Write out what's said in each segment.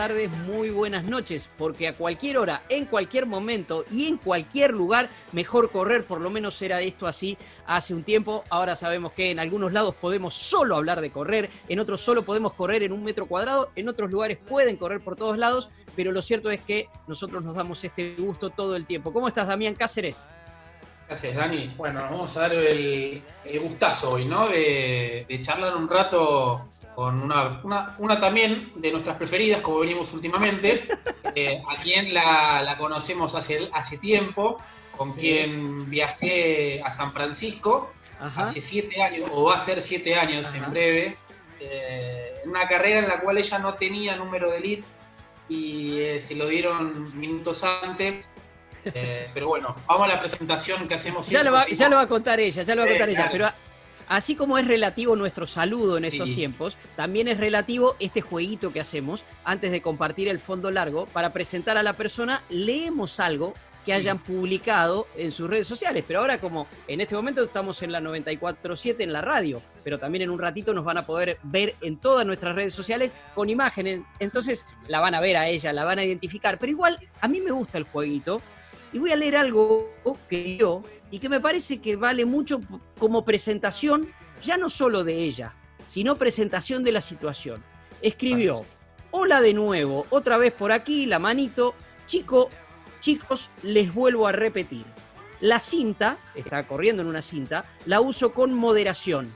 Tardes, muy buenas noches, porque a cualquier hora, en cualquier momento y en cualquier lugar, mejor correr, por lo menos era esto así hace un tiempo. Ahora sabemos que en algunos lados podemos solo hablar de correr, en otros solo podemos correr en un metro cuadrado, en otros lugares pueden correr por todos lados, pero lo cierto es que nosotros nos damos este gusto todo el tiempo. ¿Cómo estás, Damián Cáceres? Gracias, Dani. Bueno, nos vamos a dar el, gustazo hoy, ¿no? De, charlar un rato con una, una, también de nuestras preferidas, como venimos últimamente, eh, a quien la, conocemos hace, hace tiempo, con quien viajé a San Francisco hace siete años, o va a ser siete años en breve, eh, en una carrera en la cual ella no tenía número de elite y eh, se lo dieron minutos antes eh, pero bueno, vamos a la presentación que hacemos. Ya lo, va, ya lo va a contar ella, ya lo va a contar ella. Pero así como es relativo nuestro saludo en estos tiempos, también es relativo este jueguito que hacemos antes de compartir el fondo largo para presentar a la persona. Leemos algo que hayan publicado en sus redes sociales. Pero ahora como en este momento estamos en la 94.7 en la radio, pero también en un ratito nos van a poder ver en todas nuestras redes sociales con imágenes. Entonces la van a ver a ella, la van a identificar. Pero igual a mí me gusta el jueguito y voy a leer algo que dio y que me parece que vale mucho como presentación, ya no solo de ella, sino presentación de la situación. Escribió, hola de nuevo, otra vez por aquí, la manito, chico, chicos, les vuelvo a repetir. La cinta, está corriendo en una cinta, la uso con moderación,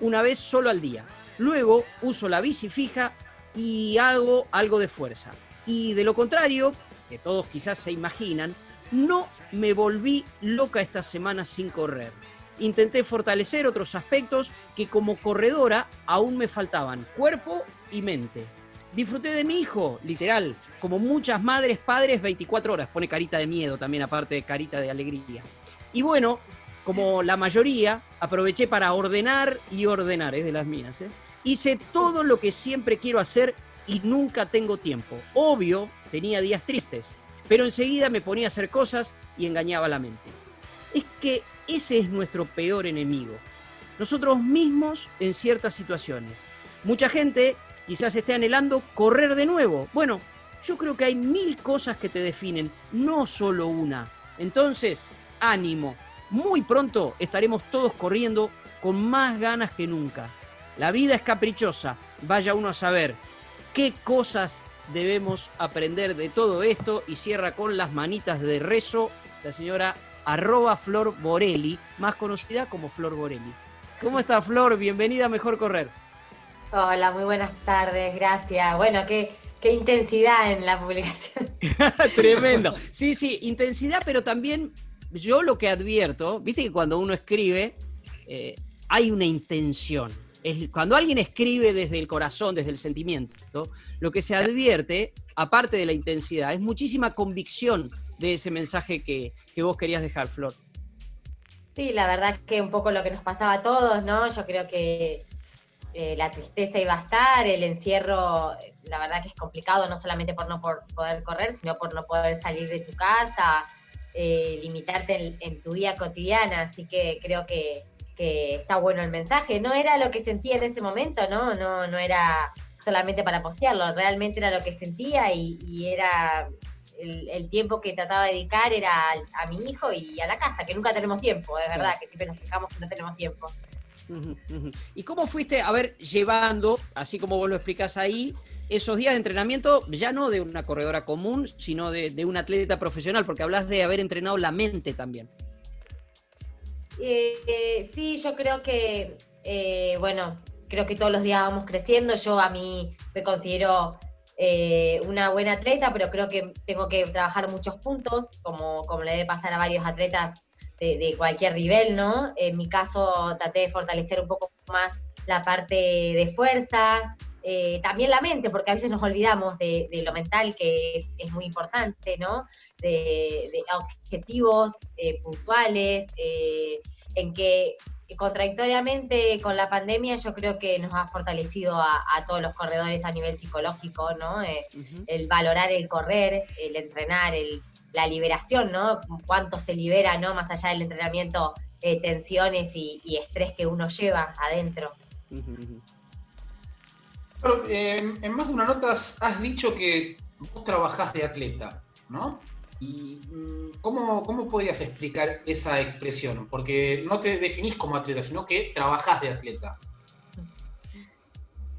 una vez solo al día. Luego uso la bici fija y hago algo de fuerza. Y de lo contrario, que todos quizás se imaginan, no me volví loca esta semana sin correr. Intenté fortalecer otros aspectos que como corredora aún me faltaban, cuerpo y mente. Disfruté de mi hijo, literal, como muchas madres, padres, 24 horas. Pone carita de miedo también, aparte de carita de alegría. Y bueno, como la mayoría, aproveché para ordenar y ordenar, es de las mías. ¿eh? Hice todo lo que siempre quiero hacer y nunca tengo tiempo. Obvio, tenía días tristes, pero enseguida me ponía a hacer cosas y engañaba la mente. Es que ese es nuestro peor enemigo. Nosotros mismos en ciertas situaciones. Mucha gente quizás esté anhelando correr de nuevo. Bueno, yo creo que hay mil cosas que te definen, no solo una. Entonces, ánimo. Muy pronto estaremos todos corriendo con más ganas que nunca. La vida es caprichosa. Vaya uno a saber qué cosas debemos aprender de todo esto y cierra con las manitas de rezo la señora arroba Flor Borelli, más conocida como Flor Borelli. ¿Cómo está Flor? Bienvenida a Mejor Correr. Hola, muy buenas tardes, gracias. Bueno, qué, qué intensidad en la publicación. Tremendo. Sí, sí, intensidad, pero también yo lo que advierto, viste que cuando uno escribe eh, hay una intención cuando alguien escribe desde el corazón, desde el sentimiento, lo que se advierte, aparte de la intensidad, es muchísima convicción de ese mensaje que, vos querías dejar, Flor. Sí, la verdad es que un poco lo que nos pasaba a todos, ¿no? Yo creo que eh, la tristeza iba a estar, el encierro, la verdad que es complicado, no solamente por no poder correr, sino por no poder salir de tu casa, eh, limitarte en, tu vida cotidiana, así que creo que que está bueno el mensaje. No era lo que sentía en ese momento, ¿no? No, no era solamente para postearlo, realmente era lo que sentía y, era el, tiempo que trataba de dedicar era a, mi hijo y a la casa, que nunca tenemos tiempo, es verdad, que siempre nos fijamos que no tenemos tiempo. ¿Y cómo fuiste, a ver, llevando, así como vos lo explicás ahí, esos días de entrenamiento, ya no de una corredora común, sino de, de un atleta profesional, porque hablas de haber entrenado la mente también? Eh, sí, yo creo que, eh, bueno, creo que todos los días vamos creciendo. Yo a mí me considero eh, una buena atleta, pero creo que tengo que trabajar muchos puntos, como, como le debe pasar a varios atletas de, cualquier nivel, ¿no? En mi caso traté de fortalecer un poco más la parte de fuerza, eh, también la mente, porque a veces nos olvidamos de, lo mental, que es, muy importante, ¿no? De, objetivos eh, puntuales, eh, en que contradictoriamente con la pandemia yo creo que nos ha fortalecido a, todos los corredores a nivel psicológico, ¿no? El valorar el correr, el entrenar, el, la liberación, ¿no? Cuánto se libera, ¿no? Más allá del entrenamiento, tensiones y, y, estrés que uno lleva adentro. Eh, en más de una nota has dicho que vos trabajás de atleta, ¿no? ¿Y mm, cómo, cómo podrías explicar esa expresión? Porque no te definís como atleta, sino que trabajás de atleta.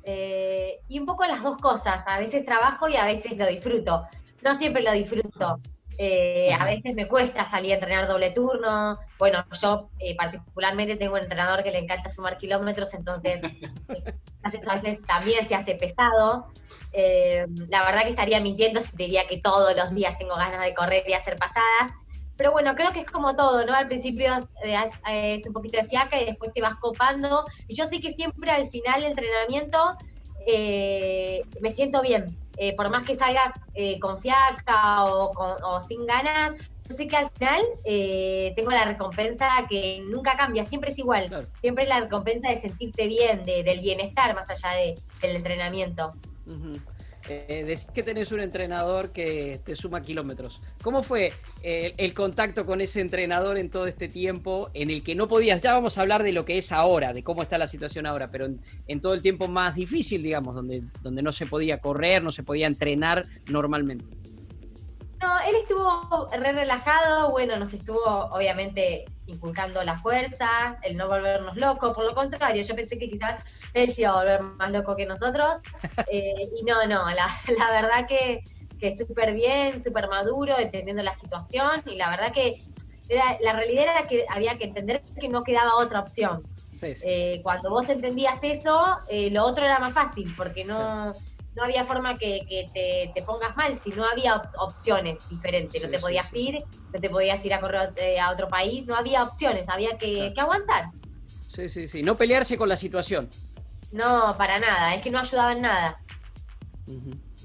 Eh, y un poco las dos cosas. A veces trabajo y a veces lo disfruto. No siempre lo disfruto. Eh, a veces me cuesta salir a entrenar doble turno. Bueno, yo eh, particularmente tengo un entrenador que le encanta sumar kilómetros, entonces a veces también se hace pesado. Eh, la verdad que estaría mintiendo si te diría que todos los días tengo ganas de correr y hacer pasadas. Pero bueno, creo que es como todo, ¿no? Al principio es, un poquito de fiaca y después te vas copando. Y yo sé que siempre al final del entrenamiento me siento bien. Eh, por más que salga eh, con fiaca o, sin ganas, yo sé que al final eh, tengo la recompensa que nunca cambia, siempre es igual. Siempre la recompensa de sentirte bien, del bienestar más allá del entrenamiento. Eh, decís que tenés un entrenador que te suma kilómetros. ¿Cómo fue eh, el, contacto con ese entrenador en todo este tiempo en el que no podías, ya vamos a hablar de lo que es ahora, de cómo está la situación ahora, pero en, todo el tiempo más difícil, digamos, donde, donde no se podía correr, no se podía entrenar normalmente? No, él estuvo re relajado, bueno, nos estuvo obviamente inculcando la fuerza, el no volvernos locos, por lo contrario, yo pensé que quizás él se iba a volver más loco que nosotros, eh, y no, no, la, verdad que, que súper bien, súper maduro, entendiendo la situación, y la verdad que la realidad era que había que entender que no quedaba otra opción. Eh, cuando vos entendías eso, eh, lo otro era más fácil, porque no no había forma que, te, pongas mal, si no había opciones diferentes, no te podías ir, no te podías ir a correr eh, a otro país, no había opciones, había que, aguantar. Sí, sí, sí, no pelearse con la situación. No, para nada, es que no ayudaba en nada.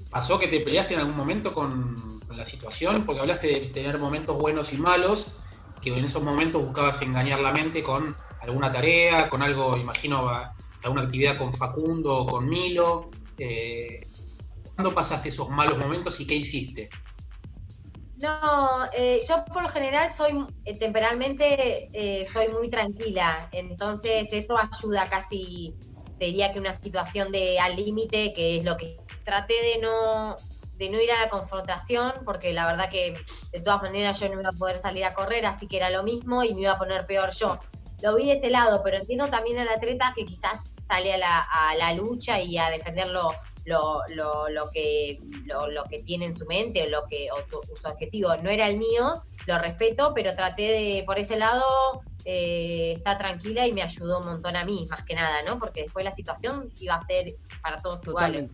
¿Pasó que te peleaste en algún momento con, la situación? Porque hablaste de tener momentos buenos y malos, que en esos momentos buscabas engañar la mente con alguna tarea, con algo, imagino, alguna actividad con Facundo o con Milo. Eh, ¿Cuándo pasaste esos malos momentos y qué hiciste? No, eh, yo por lo general soy eh, temperalmente eh, soy muy tranquila, entonces eso ayuda casi, te diría que una situación de al límite, que es lo que traté de no de no ir a la confrontación, porque la verdad que de todas maneras yo no iba a poder salir a correr, así que era lo mismo y me iba a poner peor yo. Lo vi de ese lado, pero entiendo también al atleta que quizás sale a la, a la lucha y a defender lo, lo, lo, que, lo, que tiene en su mente o, lo que, o su objetivo. No era el mío, lo respeto, pero traté de, por ese lado, eh, estar tranquila y me ayudó un montón a mí, más que nada, ¿no? Porque después la situación iba a ser para todos iguales.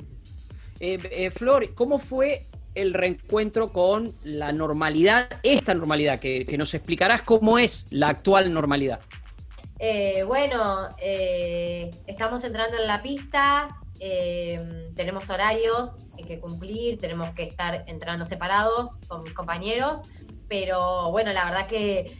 Eh, eh, Flor, ¿cómo fue el reencuentro con la normalidad, esta normalidad, que, que nos explicarás cómo es la actual normalidad? Eh, bueno, eh, estamos entrando en la pista, eh, tenemos horarios que cumplir, tenemos que estar entrando separados con mis compañeros, pero bueno, la verdad que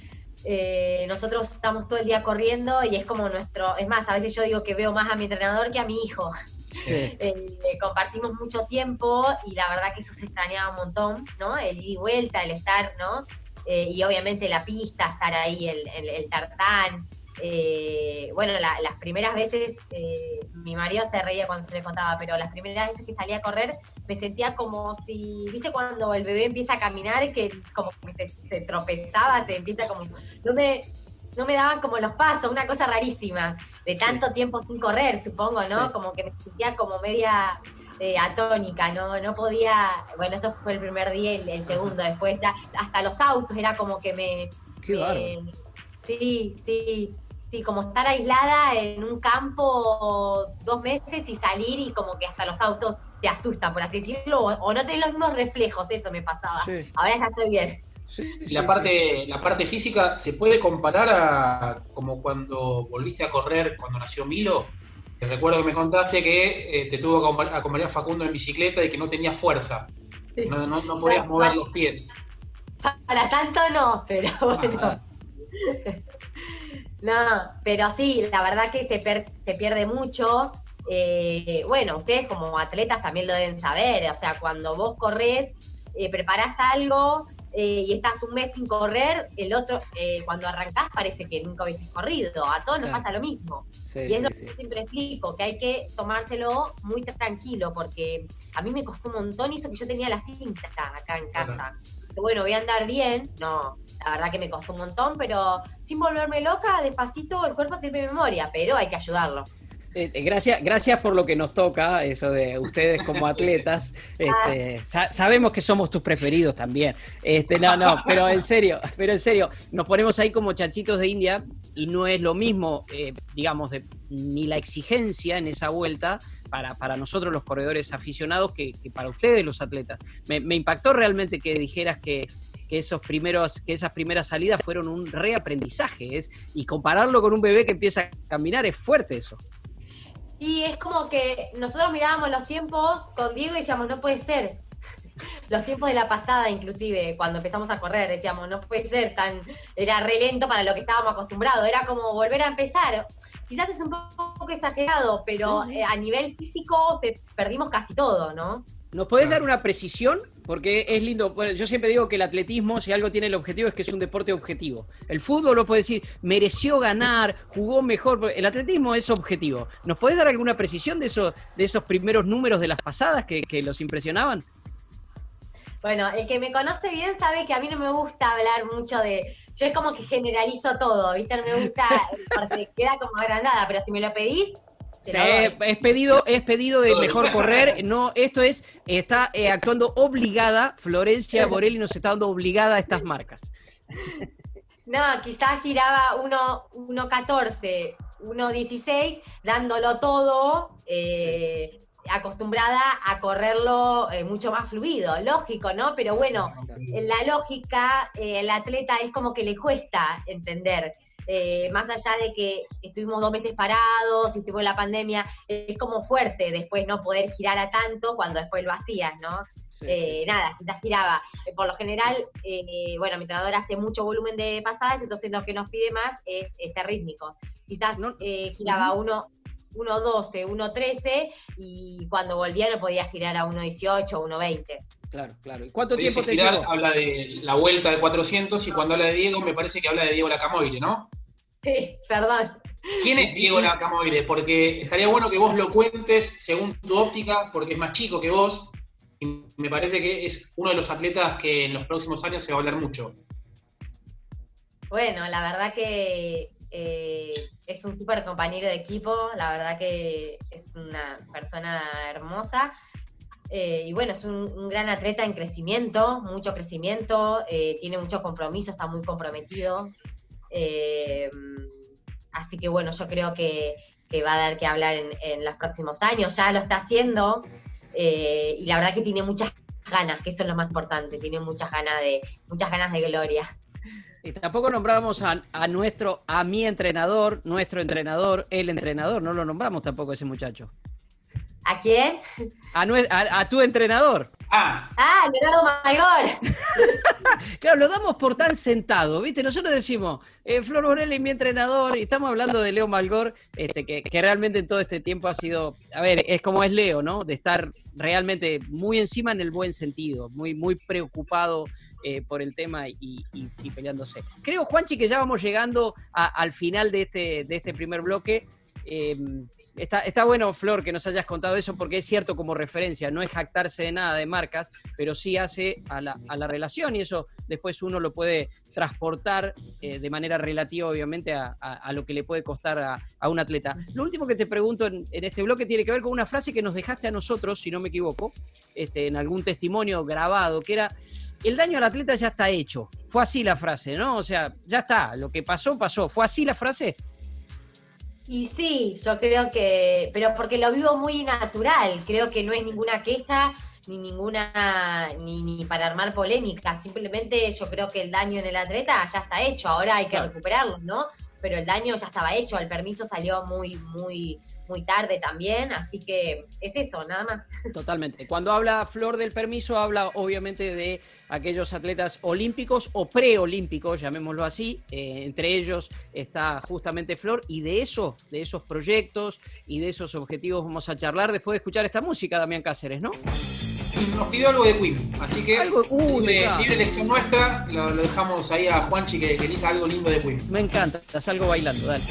nosotros estamos todo el día corriendo y es como nuestro, es más, a veces yo digo que veo más a mi entrenador que a mi hijo. compartimos mucho tiempo y la verdad que eso se extrañaba un montón, ¿no? El ir y vuelta, el estar, ¿no? y obviamente la pista, estar ahí, el, el tartán, eh, bueno, las primeras veces, eh, mi marido se reía cuando se le contaba, pero las primeras veces que salía a correr me sentía como si, viste, cuando el bebé empieza a caminar, que como que se, tropezaba, se empieza como, no me, no me daban como los pasos, una cosa rarísima, de tanto tiempo sin correr, supongo, ¿no? Como que me sentía como media eh, atónica, ¿no? No podía, bueno, eso fue el primer día y el, segundo, después ya, hasta los autos era como que me... sí, sí, Sí, como estar aislada en un campo dos meses y salir y como que hasta los autos te asusta, por así decirlo, o, no tenés los mismos reflejos, eso me pasaba. Ahora ya estoy bien. la, parte, la parte física se puede comparar a como cuando volviste a correr cuando nació Milo. Que recuerdo que me contaste que eh, te tuvo que acompañar Facundo en bicicleta y que no tenía fuerza. No, no, podías mover los pies. Para tanto no, pero bueno. No, pero sí, la verdad que se, se pierde mucho. Eh, bueno, ustedes como atletas también lo deben saber, o sea, cuando vos corres, eh, preparás algo eh, y estás un mes sin correr, el otro, cuando arrancás parece que nunca hubieses corrido, a todos nos pasa lo mismo. y es lo que siempre explico, que hay que tomárselo muy tranquilo, porque a mí me costó un montón y eso que yo tenía la cinta acá en casa. Bueno, voy a andar bien, no, la verdad que me costó un montón, pero sin volverme loca, despacito el cuerpo tiene memoria, pero hay que ayudarlo. Eh, eh, gracias, gracias por lo que nos toca, eso de ustedes como atletas. Este, sabemos que somos tus preferidos también. Este, no, no, pero en serio, pero en serio, nos ponemos ahí como chachitos de India y no es lo mismo, eh, digamos, ni la exigencia en esa vuelta para, para nosotros los corredores aficionados que, para ustedes los atletas. Me, impactó realmente que dijeras que que esos primeros, que esas primeras salidas fueron un reaprendizaje. Es, y compararlo con un bebé que empieza a caminar es fuerte eso. Y es como que nosotros mirábamos los tiempos con Diego y decíamos, no puede ser. Los tiempos de la pasada, inclusive, cuando empezamos a correr, decíamos, no puede ser tan, era re lento para lo que estábamos acostumbrados, era como volver a empezar. Quizás es un poco exagerado, pero eh, a nivel físico se, perdimos casi todo, ¿no? ¿Nos podés dar una precisión? Porque es lindo. yo siempre digo que el atletismo, si algo tiene el objetivo, es que es un deporte objetivo. El fútbol lo puede decir, mereció ganar, jugó mejor. El atletismo es objetivo. ¿Nos podés dar alguna precisión de, eso, de esos primeros números de las pasadas que, los impresionaban? Bueno, el que me conoce bien sabe que a mí no me gusta hablar mucho de. Yo es como que generalizo todo, ¿viste? No me gusta porque queda como agrandada, pero si me lo pedís, es pedido, es pedido de mejor correr. No, esto es, está eh, actuando obligada. Florencia Borelli nos está dando obligada a estas marcas. No, quizás giraba 1.14, 1.16, dándolo todo, eh, acostumbrada a correrlo eh, mucho más fluido, lógico, ¿no? Pero bueno, en la lógica, el atleta es como que le cuesta entender. Eh, más allá de que estuvimos dos meses parados estuvo la pandemia, es como fuerte después no poder girar a tanto cuando después lo hacías, ¿no? Eh, nada, quizás giraba. Eh, por lo general, bueno, mi entrenador hace mucho volumen de pasadas, entonces lo que nos pide más es ser rítmico. Quizás giraba uno, 1.12, 1.13 y cuando volvía no podía girar a 1.18 o 1.20. Claro, claro. ¿Y cuánto tiempo te llevó? Habla de la vuelta de 400 y cuando habla de Diego me parece que habla de Diego Lacamoire, ¿no? Sí, perdón. ¿Quién es Diego Lacamoire? Porque estaría bueno que vos lo cuentes según tu óptica, porque es más chico que vos y me parece que es uno de los atletas que en los próximos años se va a hablar mucho. Bueno, la verdad que eh, es un súper compañero de equipo, la verdad que es una persona hermosa. Eh, y bueno, es un, gran atleta en crecimiento, mucho crecimiento, eh, tiene mucho compromiso, está muy comprometido. Así que bueno, yo creo que, va a dar que hablar en, los próximos años, ya lo está haciendo y la verdad que tiene muchas ganas, que eso es lo más importante, tiene muchas ganas de, muchas ganas de gloria. Y tampoco nombramos a, a, nuestro, a mi entrenador, nuestro entrenador, el entrenador, no lo nombramos tampoco ese muchacho. ¿A quién? A, tu entrenador. Ah. ah, Leonardo Malgor. claro, lo damos por tan sentado, ¿viste? Nosotros decimos, eh, Flor Borelli, mi entrenador, y estamos hablando de Leo Malgor, este, que, realmente en todo este tiempo ha sido, a ver, es como es Leo, ¿no? De estar realmente muy encima en el buen sentido, muy, muy preocupado eh, por el tema y, peleándose. Creo, Juanchi, que ya vamos llegando al final de este, de este primer bloque. Eh, Está, bueno, Flor, que nos hayas contado eso, porque es cierto como referencia, no es jactarse de nada de marcas, pero sí hace a la, relación y eso después uno lo puede transportar eh, de manera relativa, obviamente, a, lo que le puede costar a, un atleta. Lo último que te pregunto en, este bloque tiene que ver con una frase que nos dejaste a nosotros, si no me equivoco, este, en algún testimonio grabado, que era, el daño al atleta ya está hecho. Fue así la frase, ¿no? O sea, ya está, lo que pasó, pasó. ¿Fue así la frase? Y sí, yo creo que, pero porque lo vivo muy natural, creo que no es ninguna queja ni ninguna, ni, ni para armar polémica, simplemente yo creo que el daño en el atleta ya está hecho, ahora hay que recuperarlo, ¿no? Pero el daño ya estaba hecho, el permiso salió muy, muy, muy tarde también, así que es eso, nada más. Totalmente. Cuando habla Flor del permiso, habla obviamente de aquellos atletas olímpicos o preolímpicos, llamémoslo así. Eh, entre ellos está justamente Flor y de eso, de esos proyectos y de esos objetivos vamos a charlar después de escuchar esta música, Damián Cáceres, ¿no? Nos pidió algo de Queen, así que algo, uh, libre, elección nuestra, lo, dejamos ahí a Juanchi que, que elija algo lindo de Queen. Me encanta, salgo bailando, dale.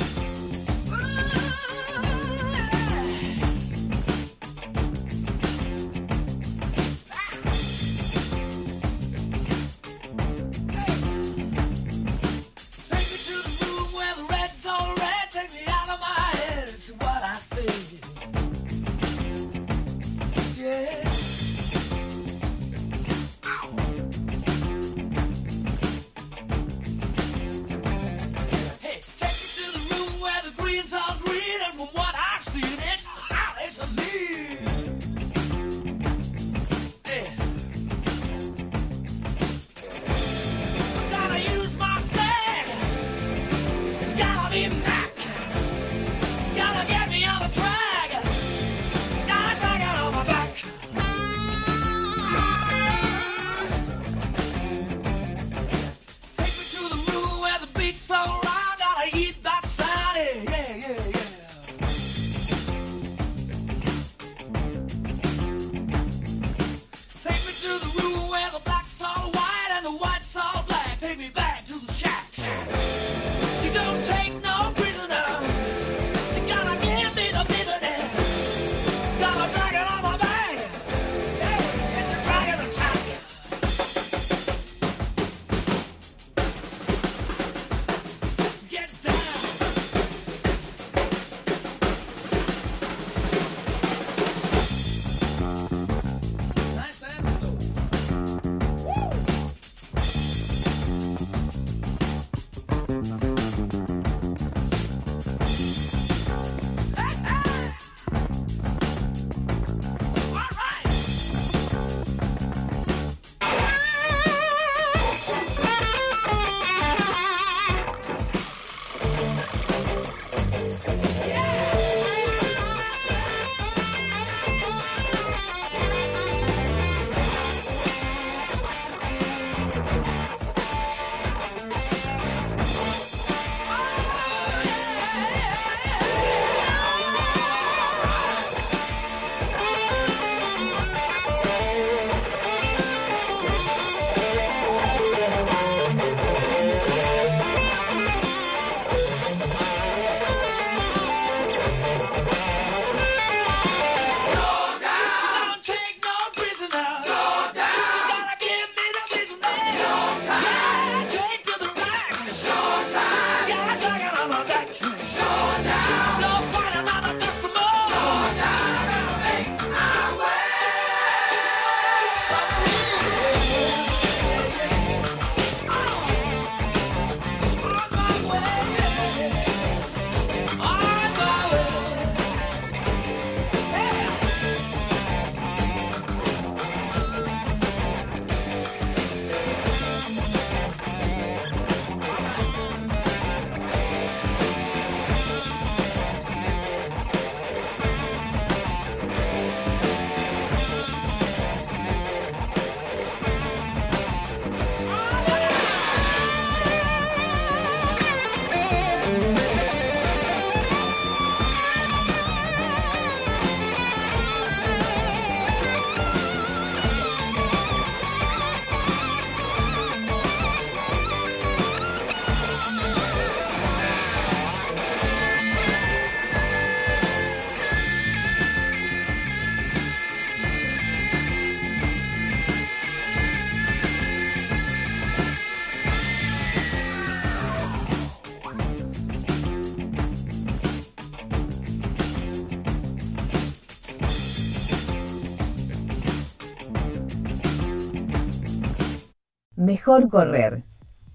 Mejor correr.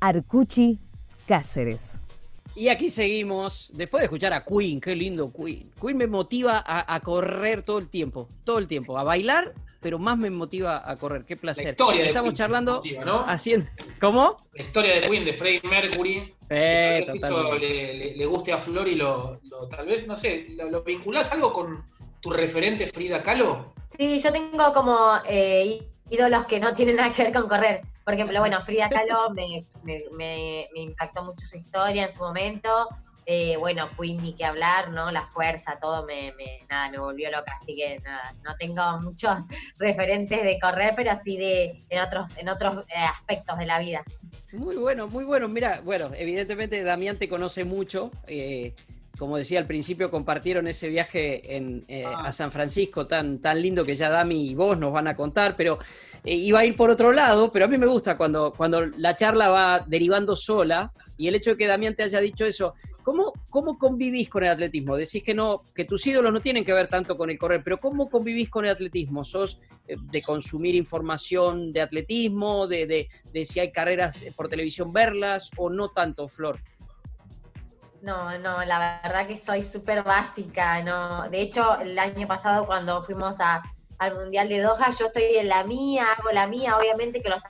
Arcuchi, Cáceres. Y aquí seguimos, después de escuchar a Queen, qué lindo Queen. Queen me motiva a, correr todo el tiempo, todo el tiempo, a bailar, pero más me motiva a correr, qué placer. La historia Estamos charlando, ¿no? haciendo, ¿cómo? La historia de Queen, de Freddie Mercury. Eh, eso le, guste a Flor y lo, tal vez, no sé, lo, vinculás algo con tu referente Frida Kahlo? Sí, yo tengo como eh, ídolos que no tienen nada que ver con correr. Por ejemplo, bueno, Frida Kahlo me, impactó mucho su historia en su momento. Eh, bueno, Queen ni que hablar, ¿no? La fuerza, todo me, nada, me volvió loca, así que nada, no tengo muchos referentes de correr, pero sí de en otros, en otros eh, aspectos de la vida. Muy bueno, muy bueno. Mira, bueno, evidentemente Damián te conoce mucho. Eh, como decía al principio, compartieron ese viaje en, eh, a San Francisco tan, tan lindo que ya Dami y vos nos van a contar, pero eh, iba a ir por otro lado, pero a mí me gusta cuando, cuando la charla va derivando sola y el hecho de que Damián te haya dicho eso, ¿cómo, ¿cómo convivís con el atletismo? Decís que no, que tus ídolos no tienen que ver tanto con el correr, pero ¿cómo convivís con el atletismo? ¿Sos eh, de consumir información de atletismo, de, de, de si hay carreras por televisión verlas o no tanto, Flor? No, no, la verdad que soy súper básica, no. De hecho, el año pasado cuando fuimos al Mundial de Doha, yo estoy en la mía, hago la mía, obviamente que los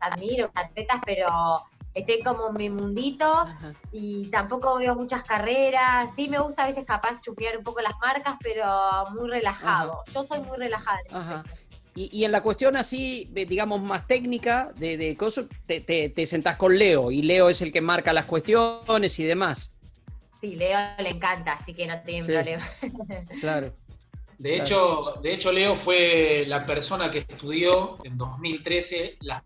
admiro, atletas, pero estoy como en mi mundito y tampoco veo muchas carreras. Sí me gusta a veces capaz chupear un poco las marcas, pero muy relajado. Yo soy muy relajada. Y, en la cuestión así, digamos, más técnica, de, de cosas, te, te, sentás con Leo y Leo es el que marca las cuestiones y demás. Sí, Leo le encanta, así que no tiene problema. Claro. De hecho, de hecho, Leo fue la persona que estudió en 2013 las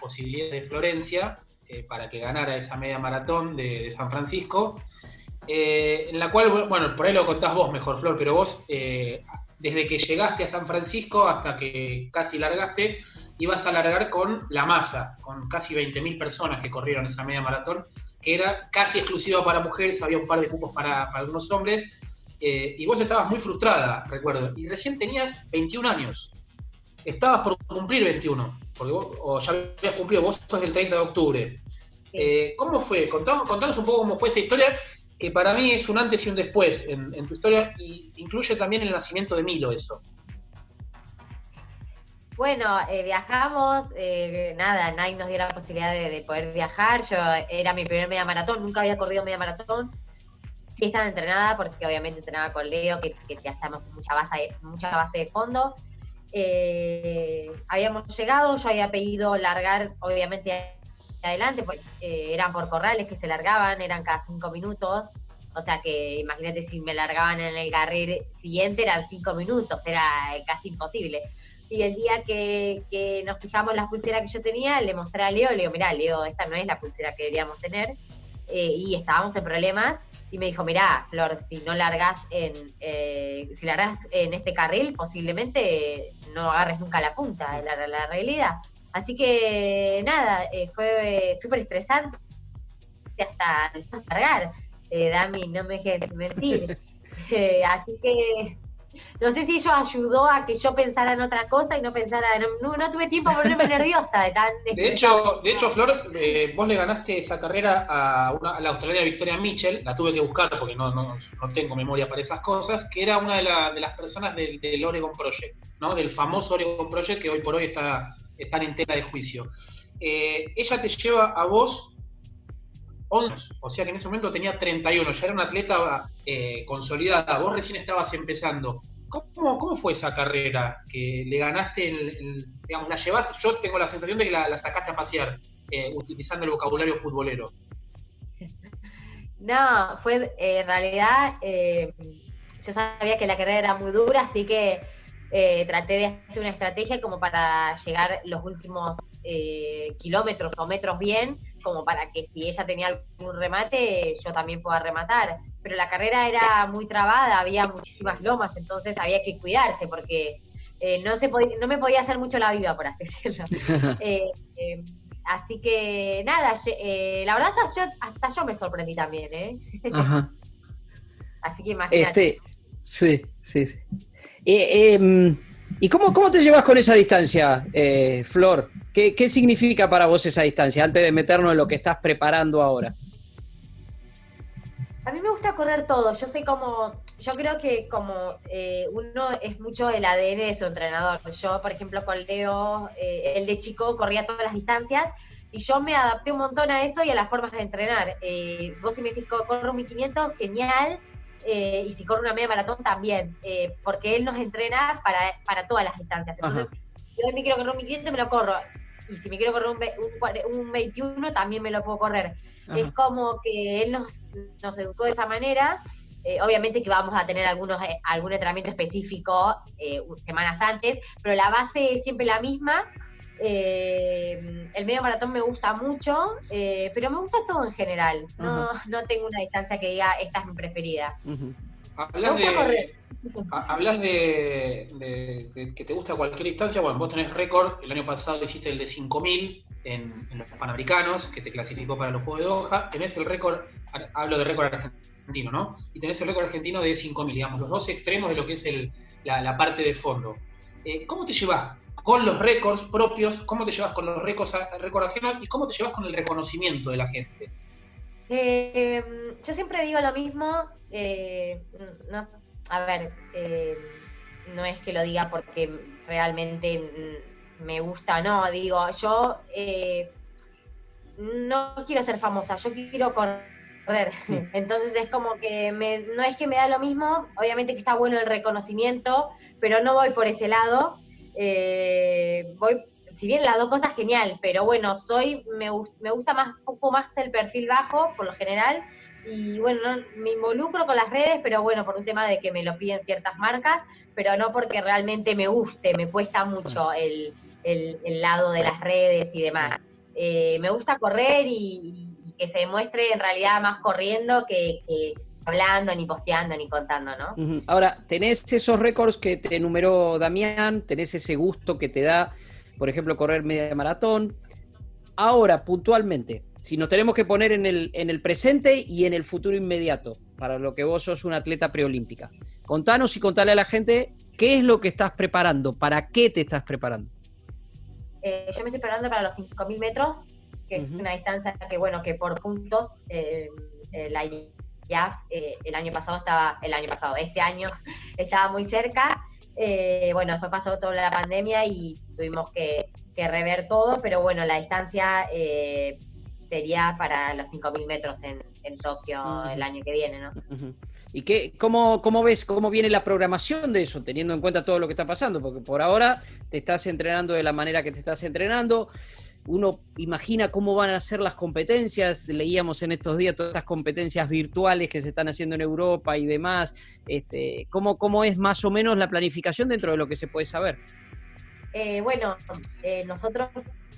posibilidades de Florencia eh, para que ganara esa media maratón de, San Francisco, eh, en la cual, bueno, por ahí lo contás vos mejor, Flor, pero vos eh, desde que llegaste a San Francisco hasta que casi largaste, ibas a largar con la masa, con casi 20.000 personas que corrieron esa media maratón, que era casi exclusiva para mujeres, había un par de cupos para, algunos hombres, eh, y vos estabas muy frustrada, recuerdo, y recién tenías 21 años. Estabas por cumplir 21, porque vos, o ya habías cumplido, vos sos el 30 de octubre. Eh, ¿Cómo fue? contanos un poco cómo fue esa historia que para mí es un antes y un después en, tu historia y incluye también el nacimiento de Milo eso. Bueno, eh, viajamos, eh, nada, nadie nos dio la posibilidad de, poder viajar. Yo era mi primer media maratón, nunca había corrido media maratón. Sí estaba entrenada porque obviamente entrenaba con Leo, que, que, hacíamos mucha base, mucha base de fondo. Eh, habíamos llegado, yo había pedido largar, obviamente adelante, pues eran por corrales que se largaban, eran cada cinco minutos. O sea que imagínate si me largaban en el carril siguiente, eran cinco minutos, era casi imposible. Y el día que, nos fijamos las pulseras que yo tenía, le mostré a Leo, le digo, mira, Leo, esta no es la pulsera que deberíamos tener. Eh, y estábamos en problemas. Y me dijo, mira, Flor, si no largas en, eh, si largas en este carril, posiblemente no agarres nunca la punta, la, la realidad. Así que nada, eh, fue súper estresante hasta cargar. Eh, Dami, no me dejes mentir. Eh, así que no sé si eso ayudó a que yo pensara en otra cosa y no pensara, no, no tuve tiempo para ponerme nerviosa de tan... De hecho, de hecho Flor, vos le ganaste esa carrera a, la australiana Victoria Mitchell, la tuve que buscar porque no, no, tengo memoria para esas cosas, que era una de, las personas del, del, Oregon Project, ¿no? del famoso Oregon Project que hoy por hoy está están en tela de juicio. Eh, ella te lleva a vos 11, o sea que en ese momento tenía 31, ya era una atleta eh, consolidada, vos recién estabas empezando. ¿Cómo, ¿Cómo, fue esa carrera? Que le ganaste, el, digamos, la llevaste, yo tengo la sensación de que la, sacaste a pasear, eh, utilizando el vocabulario futbolero. No, fue en realidad, yo sabía que la carrera era muy dura, así que eh, traté de hacer una estrategia como para llegar los últimos eh, kilómetros o metros bien, como para que si ella tenía algún remate, yo también pueda rematar. Pero la carrera era muy trabada, había muchísimas lomas, entonces había que cuidarse porque eh, no, se no me podía hacer mucho la viva, por así decirlo. así que nada, la verdad hasta yo, hasta yo me sorprendí también, ¿eh? así que imagínate. Este, sí, sí, sí. ¿Y cómo, cómo, te llevas con esa distancia, eh, Flor? ¿Qué, significa para vos esa distancia antes de meternos en lo que estás preparando ahora? A mí me gusta correr todo. Yo sé como, yo creo que como eh, uno es mucho el ADN de su entrenador. Yo, por ejemplo, con Leo, eh, el de chico corría todas las distancias y yo me adapté un montón a eso y a las formas de entrenar. Eh, vos si me decís corro un 1500, genial. Y si corro una media maratón también, porque él nos entrena para, para todas las distancias. Entonces, yo me quiero correr un 1500, me lo corro. Y si me quiero correr un, un 21, también me lo puedo correr. Es como que él nos, nos educó de esa manera. Eh, obviamente que vamos a tener algunos, eh, algún entrenamiento específico eh, semanas antes, pero la base es siempre la misma. El medio maratón me gusta mucho, pero me gusta todo en general. No, no tengo una distancia que diga esta es mi preferida. Hablas de, hablas de, que te gusta cualquier distancia. Bueno, vos tenés récord. El año pasado hiciste el de 5000 en, los Panamericanos, que te clasificó para los Juegos de Doha. Tenés el récord, hablo de récord argentino, ¿no? Y tenés el récord argentino de 5.000, digamos, los dos extremos de lo que es el, la, parte de fondo. Eh, ¿Cómo te llevas con los récords propios? ¿Cómo te llevas con los récords, récord ajenos? ¿Y cómo te llevas con el reconocimiento de la gente? Eh, yo siempre digo lo mismo. Eh, a ver, no es que lo diga porque realmente me gusta, no, digo, yo eh, no quiero ser famosa, yo quiero correr. Entonces es como que no es que me da lo mismo, obviamente que está bueno el reconocimiento, pero no voy por ese lado. Eh, voy, si bien las dos cosas genial, pero bueno, soy, me, me gusta más, un poco más el perfil bajo, por lo general, y bueno, me involucro con las redes, pero bueno, por un tema de que me lo piden ciertas marcas, pero no porque realmente me guste, me cuesta mucho el, el, lado de las redes y demás. Eh, me gusta correr y, que se demuestre en realidad más corriendo que, hablando, ni posteando, ni contando, ¿no? Ahora, tenés esos récords que te enumeró Damián, tenés ese gusto que te da, por ejemplo, correr media maratón. Ahora, puntualmente, si nos tenemos que poner en el, en el presente y en el futuro inmediato, para lo que vos sos una atleta preolímpica, contanos y contale a la gente qué es lo que estás preparando, para qué te estás preparando. Eh, yo me estoy preparando para los 5.000 metros, que es una distancia que, bueno, que por puntos, eh, eh, la IAF el año pasado estaba, el año pasado, este año estaba muy cerca. bueno, después pasó toda la pandemia y tuvimos que, rever todo, pero bueno, la distancia sería para los 5.000 metros en, Tokio el año que viene, ¿no? ¿Y qué, cómo, cómo, ves cómo viene la programación de eso, teniendo en cuenta todo lo que está pasando? Porque por ahora te estás entrenando de la manera que te estás entrenando. Uno imagina cómo van a ser las competencias. Leíamos en estos días todas estas competencias virtuales que se están haciendo en Europa y demás. Este, ¿cómo, ¿Cómo es más o menos la planificación dentro de lo que se puede saber? Eh, bueno, eh, nosotros,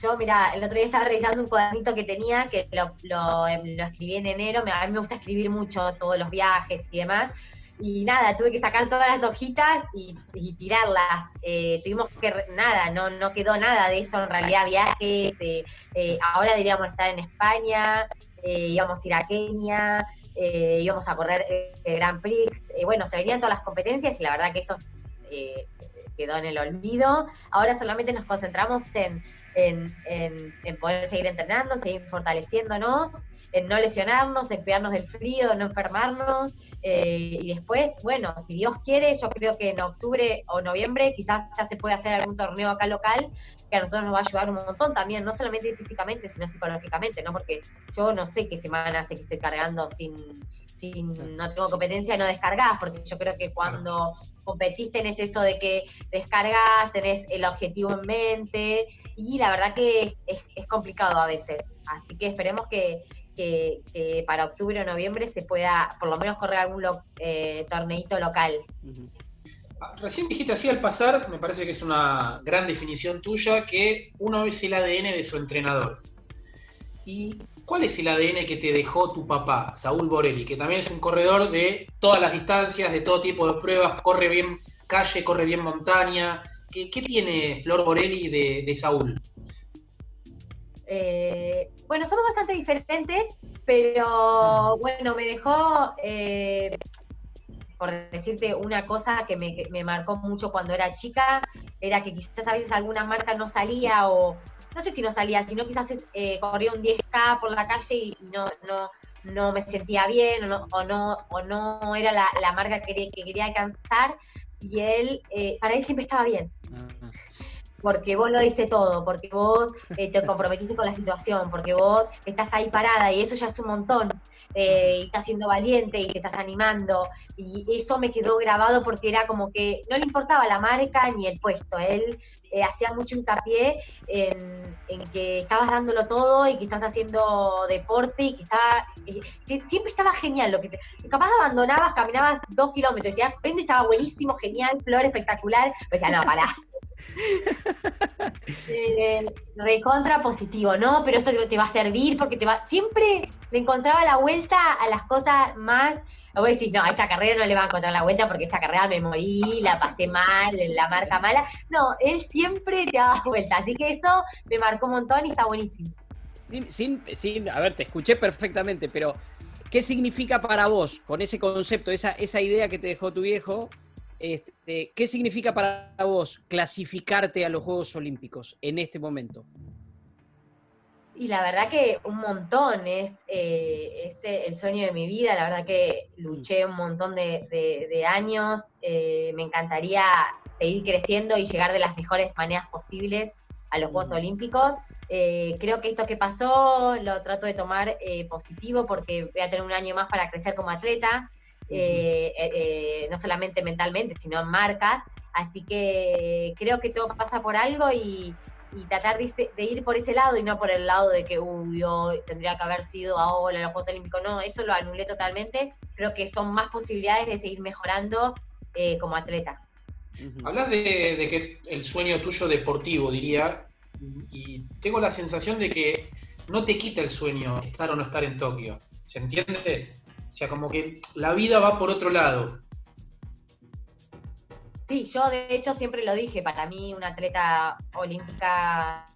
yo, mira, el otro día estaba revisando un cuadernito que tenía, que lo, lo, em, escribí en enero, a mí me gusta escribir mucho todos los viajes y demás, y nada, tuve que sacar todas las hojitas y, tirarlas. Eh, tuvimos que, nada, no, no quedó nada de eso en realidad, viajes, ahora deberíamos estar en España, íbamos a ir a Kenia, íbamos a correr el Grand Prix, bueno, se venían todas las competencias y la verdad que eso quedó en el olvido. Ahora solamente nos concentramos en, en, poder seguir entrenando, seguir fortaleciéndonos, en no lesionarnos, en cuidarnos del frío, no enfermarnos. Eh, y después, bueno, si Dios quiere, yo creo que en octubre o noviembre quizás ya se puede hacer algún torneo acá local que a nosotros nos va a ayudar un montón también, no solamente físicamente, sino psicológicamente, ¿no? Porque yo no sé qué semana sé que estoy cargando sin no tengo competencia, no descargas, porque yo creo que cuando competiste tenés eso de que descargas, tenés el objetivo en mente, y la verdad que es, complicado a veces. Así que esperemos que, para octubre o noviembre se pueda por lo menos correr algún eh, torneito local. Ah, recién dijiste así al pasar, me parece que es una gran definición tuya, que uno es el ADN de su entrenador. Y ¿Cuál es el ADN que te dejó tu papá, Saúl Borelli, que también es un corredor de todas las distancias, de todo tipo de pruebas, corre bien calle, corre bien montaña? ¿Qué, tiene Flor Borelli de, Saúl? Eh, bueno, somos bastante diferentes, pero bueno, me dejó, eh, por decirte una cosa que me, me, marcó mucho cuando era chica, era que quizás a veces alguna marca no salía o, no sé si no salía, sino quizás eh, corría un 10K por la calle y no, no, no me sentía bien o no, o no, o no era la, marca que, que, quería alcanzar y él, eh, para él siempre estaba bien. Ah. Porque vos lo diste todo, porque vos eh, te comprometiste con la situación, porque vos estás ahí parada y eso ya es un montón. Eh, y estás siendo valiente y te estás animando. Y eso me quedó grabado porque era como que no le importaba la marca ni el puesto. Él eh, hacía mucho hincapié en, que estabas dándolo todo y que estás haciendo deporte y que estaba siempre estaba genial lo que te, capaz abandonabas, caminabas dos kilómetros, decías, prende estaba buenísimo, genial, flor espectacular, pues ya no, pará. Eh, recontra positivo, ¿no? Pero esto te, va a servir porque te va. Siempre le encontraba la vuelta a las cosas más. Voy a decir, no, a esta carrera no le va a encontrar la vuelta porque esta carrera me morí, la pasé mal, la marca mala. No, él siempre te daba vuelta. Así que eso me marcó un montón y está buenísimo. Sin, sin, a ver, te escuché perfectamente, pero ¿qué significa para vos con ese concepto, esa, esa idea que te dejó tu viejo? Este, ¿Qué significa para vos clasificarte a los Juegos Olímpicos en este momento? Y la verdad que un montón, es, eh, el sueño de mi vida, la verdad que luché un montón de, años, eh, me encantaría seguir creciendo y llegar de las mejores maneras posibles a los Juegos Olímpicos. Eh, creo que esto que pasó lo trato de tomar positivo porque voy a tener un año más para crecer como atleta. Eh, eh, eh, no solamente mentalmente, sino en marcas. Así que creo que todo pasa por algo y, tratar de, ir por ese lado y no por el lado de que, uy, tendría que haber sido ahora en los Juegos Olímpicos. No, eso lo anulé totalmente. Creo que son más posibilidades de seguir mejorando como atleta. Hablas de, de, que es el sueño tuyo deportivo, diría, y tengo la sensación de que no te quita el sueño estar o no estar en Tokio. ¿Se entiende? O sea, como que la vida va por otro lado. Sí, yo de hecho siempre lo dije, para mí una atleta olímpica,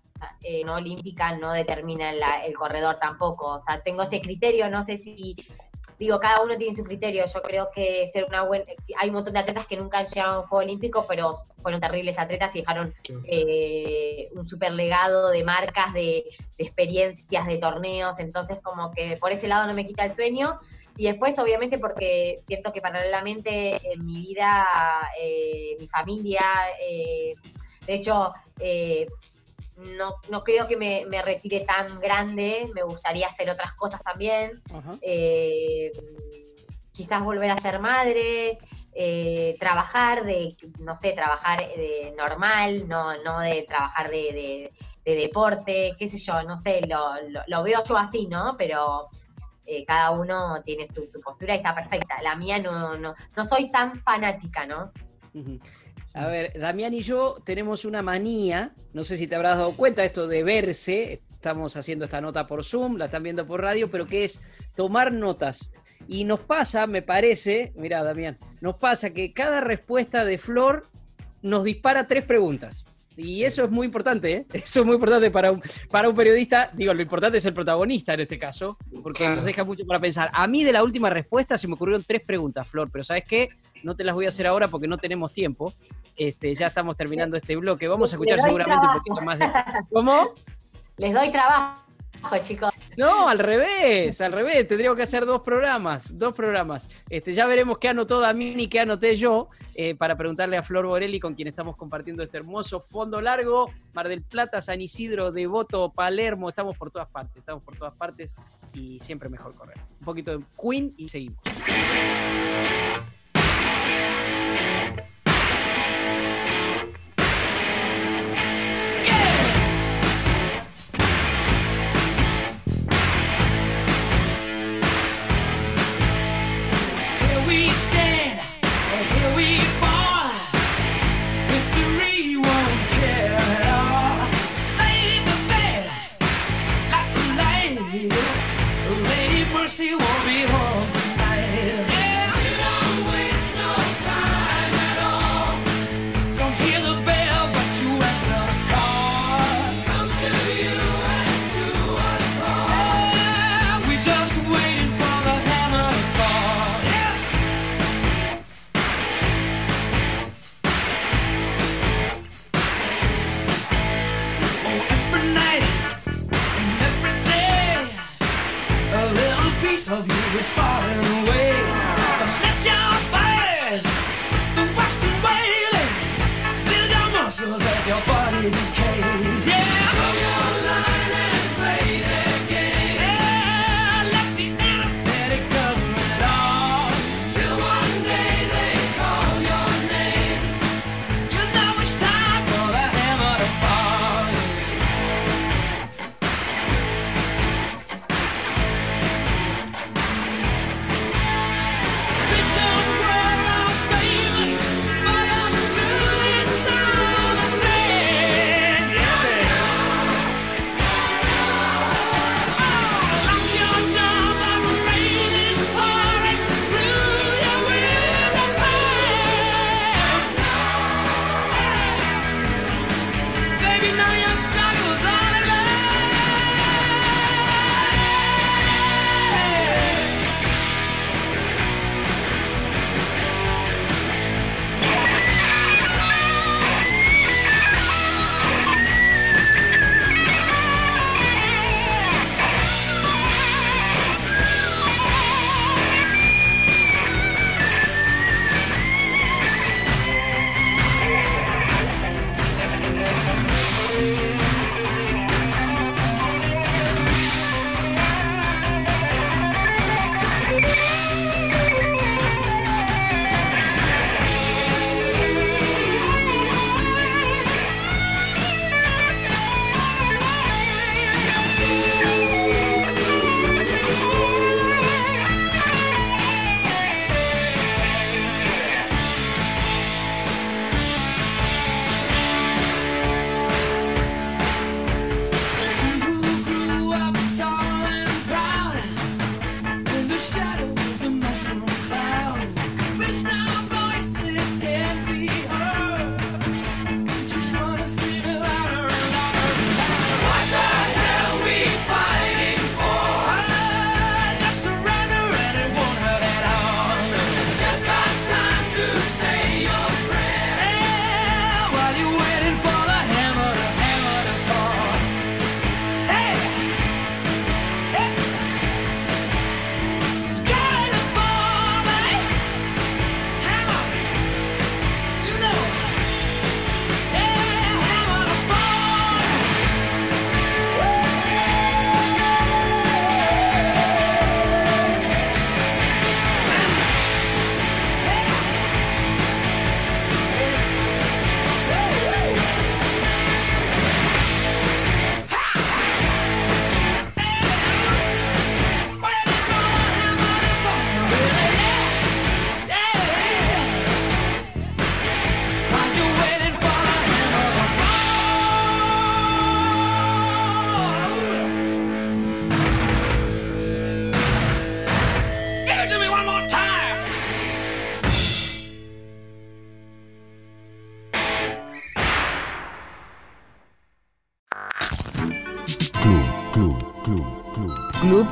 eh, no olímpica, no determina el corredor tampoco. O sea, tengo ese criterio, no sé si, digo, cada uno tiene su criterio. Yo creo que ser una buena, hay un montón de atletas que nunca han llegado a un juego olímpico, pero fueron terribles atletas y dejaron eh, un super legado de marcas, de, de experiencias, de torneos. Entonces, como que por ese lado no me quita el sueño y después, obviamente, porque siento que paralelamente en mi vida, eh, mi familia, eh, de hecho, eh, no, no, creo que me, retire tan grande, me gustaría hacer otras cosas también, quizás volver a ser madre, trabajar de, no sé, trabajar de normal, no, no de trabajar de, deporte, qué sé yo, no sé, lo, lo veo yo así, ¿no? Pero eh, cada uno tiene su, postura y está perfecta. La mía no, no, no soy tan fanática, ¿no? A ver, Damián y yo tenemos una manía, no sé si te habrás dado cuenta, esto de verse, estamos haciendo esta nota por Zoom, la están viendo por radio, pero que es tomar notas. Y nos pasa, me parece, mira Damián, nos pasa que cada respuesta de Flor nos dispara tres preguntas. Y eso es muy importante, ¿eh? Eso es muy importante para un, para un periodista. Digo, lo importante es el protagonista en este caso, porque nos deja mucho para pensar. A mí de la última respuesta se me ocurrieron tres preguntas, Flor, pero ¿sabes qué? No te las voy a hacer ahora porque no tenemos tiempo. Este, ya estamos terminando este bloque. Vamos a escuchar seguramente un poquito más de... ¿Cómo? Les doy trabajo No, al revés, al revés. Tendríamos que hacer dos programas, dos programas. Este, ya veremos qué anotó Damien y qué anoté yo eh, para preguntarle a Flor Borelli, con quien estamos compartiendo este hermoso fondo largo. Mar del Plata, San Isidro, Devoto, Palermo. Estamos por todas partes, estamos por todas partes y siempre mejor correr. Un poquito de Queen y seguimos.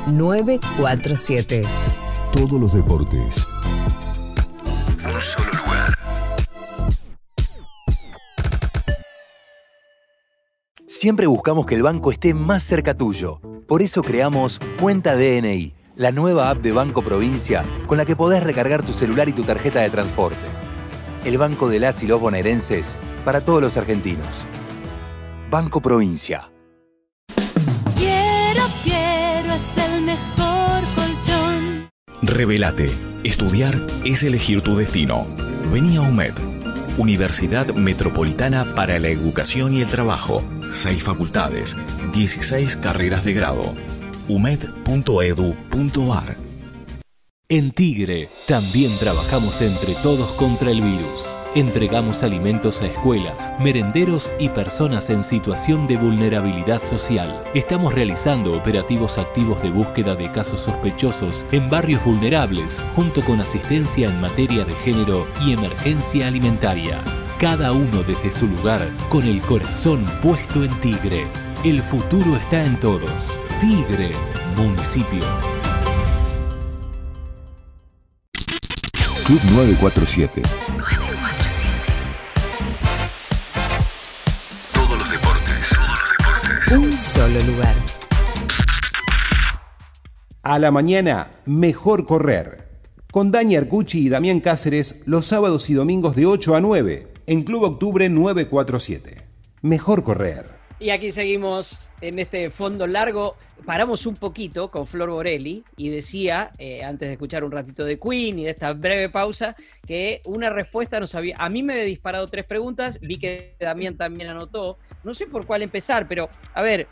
947. Todos los deportes. Un solo lugar. Siempre buscamos que el banco esté más cerca tuyo. Por eso creamos Cuenta DNI, la nueva app de Banco Provincia con la que podés recargar tu celular y tu tarjeta de transporte. El banco de las y los bonaerenses para todos los argentinos. Banco Provincia. Revelate. Estudiar es elegir tu destino. Vení a UMED. Universidad Metropolitana para la Educación y el Trabajo. Seis facultades, 16 carreras de grado. umed.edu.ar en Tigre también trabajamos entre todos contra el virus. Entregamos alimentos a escuelas, merenderos y personas en situación de vulnerabilidad social. Estamos realizando operativos activos de búsqueda de casos sospechosos en barrios vulnerables, junto con asistencia en materia de género y emergencia alimentaria. Cada uno desde su lugar, con el corazón puesto en Tigre. El futuro está en todos. Tigre, municipio. Club 947. 947. Todos los deportes. Todos los deportes. Un solo lugar. A la mañana, mejor correr. Con Dani Arcucci y Damián Cáceres los sábados y domingos de 8 a 9 en Club Octubre 947. Mejor correr. Y aquí seguimos en este fondo largo. Paramos un poquito con Flor Borelli y decía, eh, antes de escuchar un ratito de Queen y de esta breve pausa, que una respuesta nos había. A mí me he disparado tres preguntas, vi que Damián también anotó. No sé por cuál empezar, pero a ver,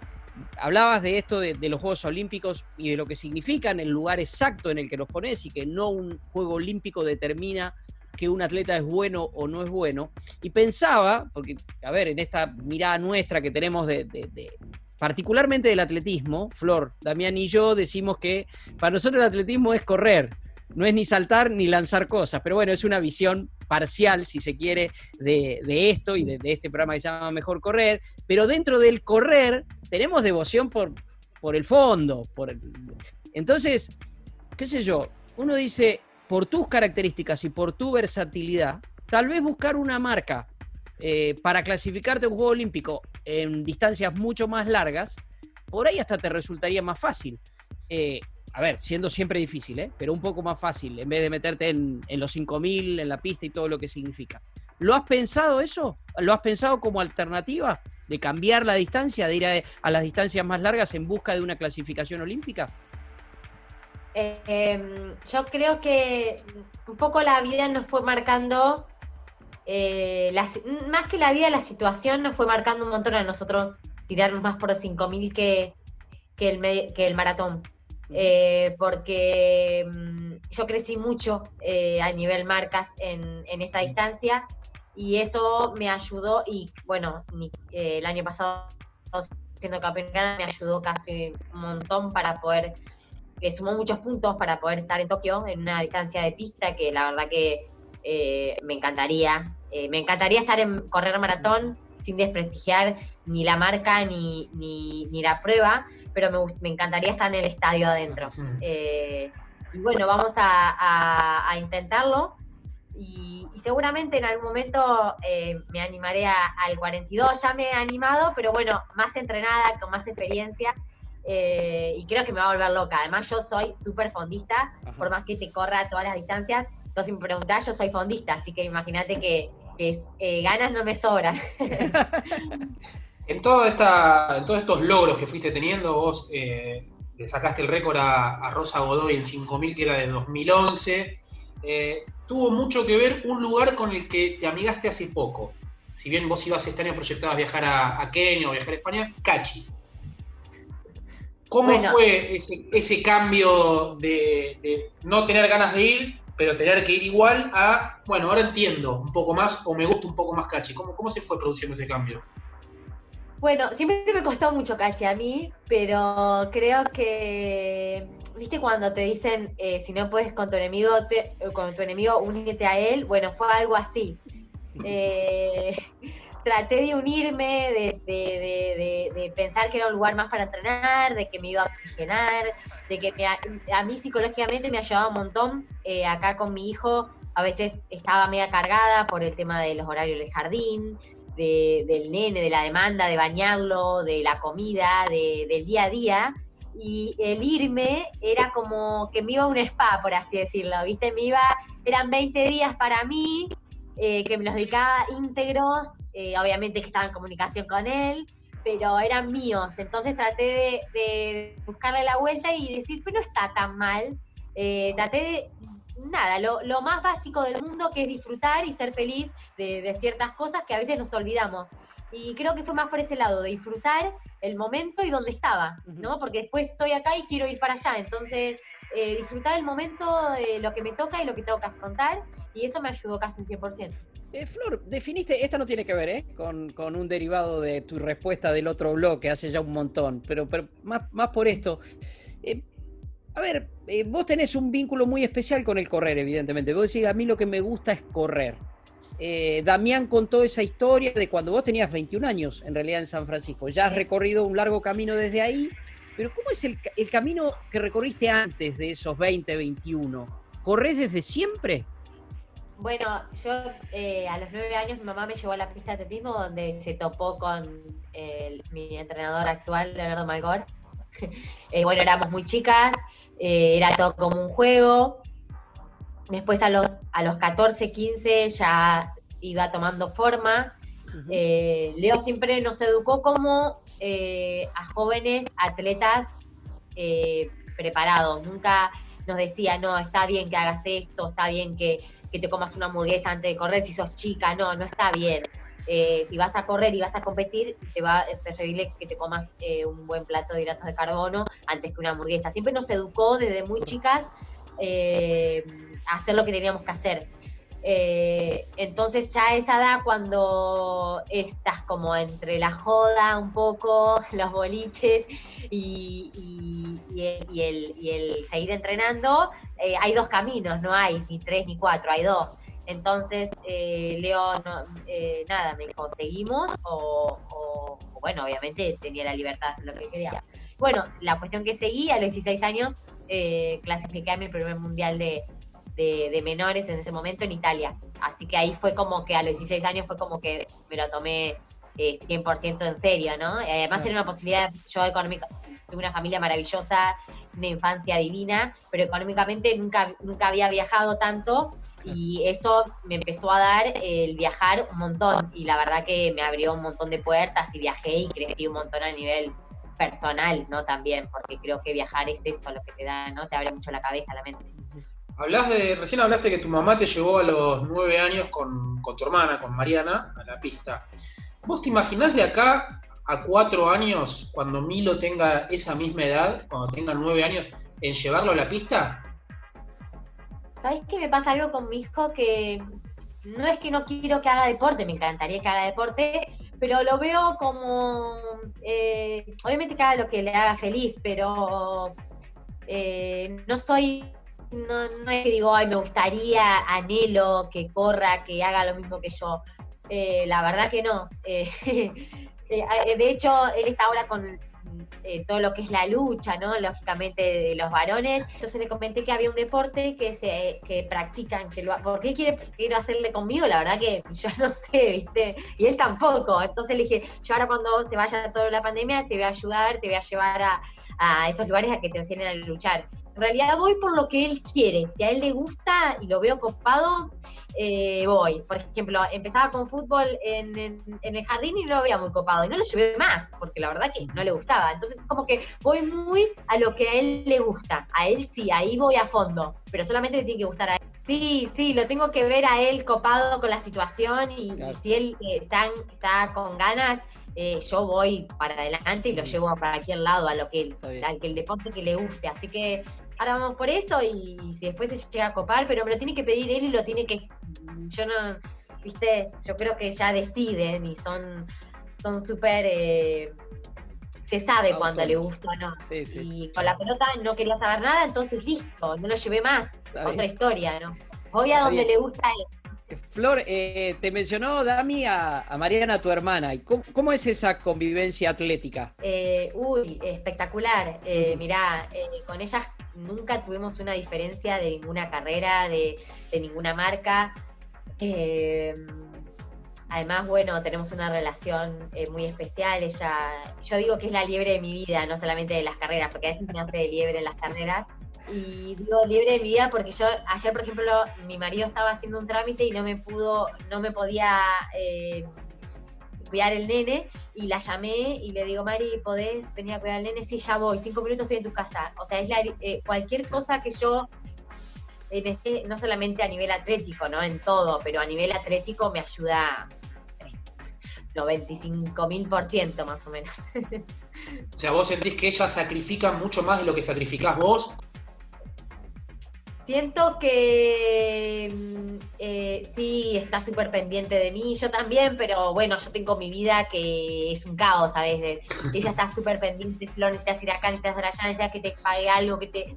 hablabas de esto de, los Juegos Olímpicos y de lo que significan, el lugar exacto en el que los pones y que no un Juego Olímpico determina que un atleta es bueno o no es bueno. Y pensaba, porque, a ver, en esta mirada nuestra que tenemos de, particularmente del atletismo, Flor, Damián y yo decimos que para nosotros el atletismo es correr, no es ni saltar ni lanzar cosas, pero bueno, es una visión parcial, si se quiere, de, esto y de, este programa que se llama Mejor Correr, pero dentro del correr tenemos devoción por, por el fondo, por entonces, qué sé yo, uno dice, por tus características y por tu versatilidad, tal vez buscar una marca eh, para clasificarte a un Juego Olímpico en distancias mucho más largas, por ahí hasta te resultaría más fácil. Eh, a ver, siendo siempre difícil, ¿eh? pero un poco más fácil, en vez de meterte en, los 5.000, en la pista y todo lo que significa. ¿Lo has pensado eso? ¿Lo has pensado como alternativa de cambiar la distancia, de ir a las distancias más largas en busca de una clasificación olímpica? Em, yo creo que un poco la vida nos fue marcando, eh, más que la vida, la situación nos fue marcando un montón a nosotros tirarnos más por los 5.000 que, que, el, que el maratón. Eh, porque mm, yo crecí mucho eh, a nivel marcas en, en, esa distancia y eso me ayudó y bueno, el año pasado siendo campeona me ayudó casi un montón para poder que sumó muchos puntos para poder estar en Tokio en una distancia de pista que la verdad que eh, me encantaría. Eh, me encantaría estar en correr maratón sin desprestigiar ni la marca ni, ni, la prueba, pero me, encantaría estar en el estadio adentro. Eh, y bueno, vamos a, intentarlo. Y, seguramente en algún momento me animaré al 42. Ya me he animado, pero bueno, más entrenada, con más experiencia. Eh, y creo que me va a volver loca. Además, yo soy súper fondista, por más que te corra a todas las distancias. Entonces, si me preguntás, yo soy fondista, así que imagínate que, eh, ganas no me sobran. en, toda esta, en todos estos logros que fuiste teniendo, vos eh, le sacaste el récord a, Rosa Godoy en 5000, que era de 2011. tuvo mucho que ver un lugar con el que te amigaste hace poco. Si bien vos ibas este año proyectado a viajar a, a Kenia o viajar a España, Cachi. ¿Cómo fue ese, cambio de, no tener ganas de ir, pero tener que ir igual a, bueno, ahora entiendo un poco más o me gusta un poco más Cachi? ¿Cómo, cómo se fue produciendo ese cambio? Bueno, siempre me costó mucho Cachi a mí, pero creo que, viste, cuando te dicen, eh, si no puedes con tu enemigo, con tu enemigo, únete a él, bueno, fue algo así. Eh, traté de unirme, de, pensar que era un lugar más para entrenar, de que me iba a oxigenar, de que a, mí psicológicamente me ayudaba un montón. Eh, acá con mi hijo a veces estaba media cargada por el tema de los horarios del jardín, del nene, de la demanda, de bañarlo, de la comida, del día a día. Y el irme era como que me iba a un spa, por así decirlo, ¿viste? Me iba, eran 20 días para mí, eh, que me los dedicaba íntegros eh, obviamente que estaba en comunicación con él, pero eran míos. Entonces traté de, buscarle la vuelta y decir, pero no está tan mal. Eh, traté de, nada, lo, más básico del mundo que es disfrutar y ser feliz de, ciertas cosas que a veces nos olvidamos. Y creo que fue más por ese lado, de disfrutar el momento y donde estaba, ¿no? Porque después estoy acá y quiero ir para allá. Entonces, eh, disfrutar el momento, de lo que me toca y lo que tengo que afrontar. Y eso me ayudó casi un 100%. Eh, Flor, definiste, esta no tiene que ver ¿eh? con, un derivado de tu respuesta del otro bloque hace ya un montón, pero, pero más, más por esto. Eh, a ver, eh, vos tenés un vínculo muy especial con el correr, evidentemente. Vos decís, a mí lo que me gusta es correr. Damián contó esa historia de cuando vos tenías 21 años, en realidad en San Francisco. Ya has recorrido un largo camino desde ahí, pero ¿cómo es el, el camino que recorriste antes de esos 20, 21? ¿Corres desde siempre? Bueno, yo eh, a los nueve años mi mamá me llevó a la pista de atletismo donde se topó con mi entrenador actual, Leonardo Malgor. Eh, bueno, éramos muy chicas, eh, era todo como un juego. Después a los, a los 14, 15 ya iba tomando forma. Eh, Leo siempre nos educó como a jóvenes atletas preparados. Nunca nos decía, no, está bien que hagas esto, está bien que, que te comas una hamburguesa antes de correr si sos chica. No, no está bien. Eh, si vas a correr y vas a competir, te va a preferible que te comas eh, un buen plato de hidratos de carbono antes que una hamburguesa. Siempre nos educó desde muy chicas eh, a hacer lo que teníamos que hacer. Entonces ya esa edad cuando estás como entre la joda un poco, los boliches y, el, seguir entrenando, hay dos caminos, no hay ni tres ni cuatro, hay dos. Entonces, eh, Leo, eh, nada, me dijo, ¿seguimos? O, bueno, obviamente tenía la libertad de hacer lo que quería. Bueno, la cuestión que seguí, a los 16 años, eh, clasifiqué a mi primer mundial de, menores en ese momento en Italia. Así que ahí fue como que a los 16 años fue como que me lo tomé 100% en serio, ¿no? Además era una posibilidad, yo económica, tuve una familia maravillosa, una infancia divina, pero económicamente nunca, nunca había viajado tanto y eso me empezó a dar el viajar un montón y la verdad que me abrió un montón de puertas y viajé y crecí un montón a nivel personal, ¿no? También, porque creo que viajar es eso lo que te da, ¿no? Te abre mucho la cabeza, la mente. Hablas de, recién hablaste que tu mamá te llevó a los nueve años con, con tu hermana, con Mariana, a la pista. ¿Vos te imaginás de acá a cuatro años, cuando Milo tenga esa misma edad, cuando tenga nueve años, en llevarlo a la pista? ¿Sabes qué me pasa algo con mi hijo? Que no es que no quiero que haga deporte, me encantaría que haga deporte, pero lo veo como, eh, obviamente que haga lo que le haga feliz, pero eh, no soy, no, no, es que digo, ay, me gustaría, anhelo que corra, que haga lo mismo que yo. Eh, la verdad que no. de hecho, él está ahora con eh, todo lo que es la lucha, ¿no? Lógicamente de los varones. Entonces le comenté que había un deporte que se que practican, que lo, ¿por qué quiere, quiere hacerle conmigo? La verdad que yo no sé, ¿viste? Y él tampoco. Entonces le dije, yo ahora cuando se vaya toda la pandemia te voy a ayudar, te voy a llevar a, a esos lugares a que te enseñen a luchar. En realidad voy por lo que él quiere. Si a él le gusta y lo veo copado, eh, voy. Por ejemplo, empezaba con fútbol en, el jardín y no lo veía muy copado. Y no lo llevé más, porque la verdad que no le gustaba. Entonces es como que voy muy a lo que a él le gusta. A él sí, ahí voy a fondo. Pero solamente le tiene que gustar a él. Sí, sí, lo tengo que ver a él copado con la situación y, si él eh, está, está con ganas, eh, yo voy para adelante y lo llevo para al lado, a lo que al que el deporte que le guste. Así que ahora vamos por eso y, si después se llega a copar, pero me lo tiene que pedir él y lo tiene que, yo no, viste, yo creo que ya deciden y son son súper, eh, se sabe cuando le gusta o no. Y con la pelota no quería saber nada, entonces listo, no lo llevé más, otra historia, ¿no? Voy a donde le gusta a él. Flor, eh, te mencionó Dami a, Mariana, tu hermana. ¿Cómo, ¿Cómo, es esa convivencia atlética? Eh, uy, espectacular. mirá, con ellas nunca tuvimos una diferencia de ninguna carrera, de, ninguna marca. Eh, además, bueno, tenemos una relación eh, muy especial. Ella, yo digo que es la liebre de mi vida, no solamente de las carreras, porque a veces me hace de liebre en las carreras. Y digo liebre de mi vida porque yo ayer, por ejemplo, mi marido estaba haciendo un trámite y no me pudo, no me podía eh, cuidar el nene y la llamé y le digo, Mari, ¿podés venir a cuidar al nene? Sí, ya voy, cinco minutos estoy en tu casa. O sea, es la, eh, cualquier cosa que yo, en este, no solamente a nivel atlético, ¿no? En todo, pero a nivel atlético me ayuda, no sé, 95 mil por ciento más o menos. o sea, vos sentís que ella sacrifica mucho más de lo que sacrificás vos Siento que mm, eh, sí, está súper pendiente de mí, yo también, pero bueno, yo tengo mi vida que es un caos, ¿sabes? ella está súper pendiente, Flor, necesitas ir acá, necesitas ir allá, necesitas que te pague algo, que te...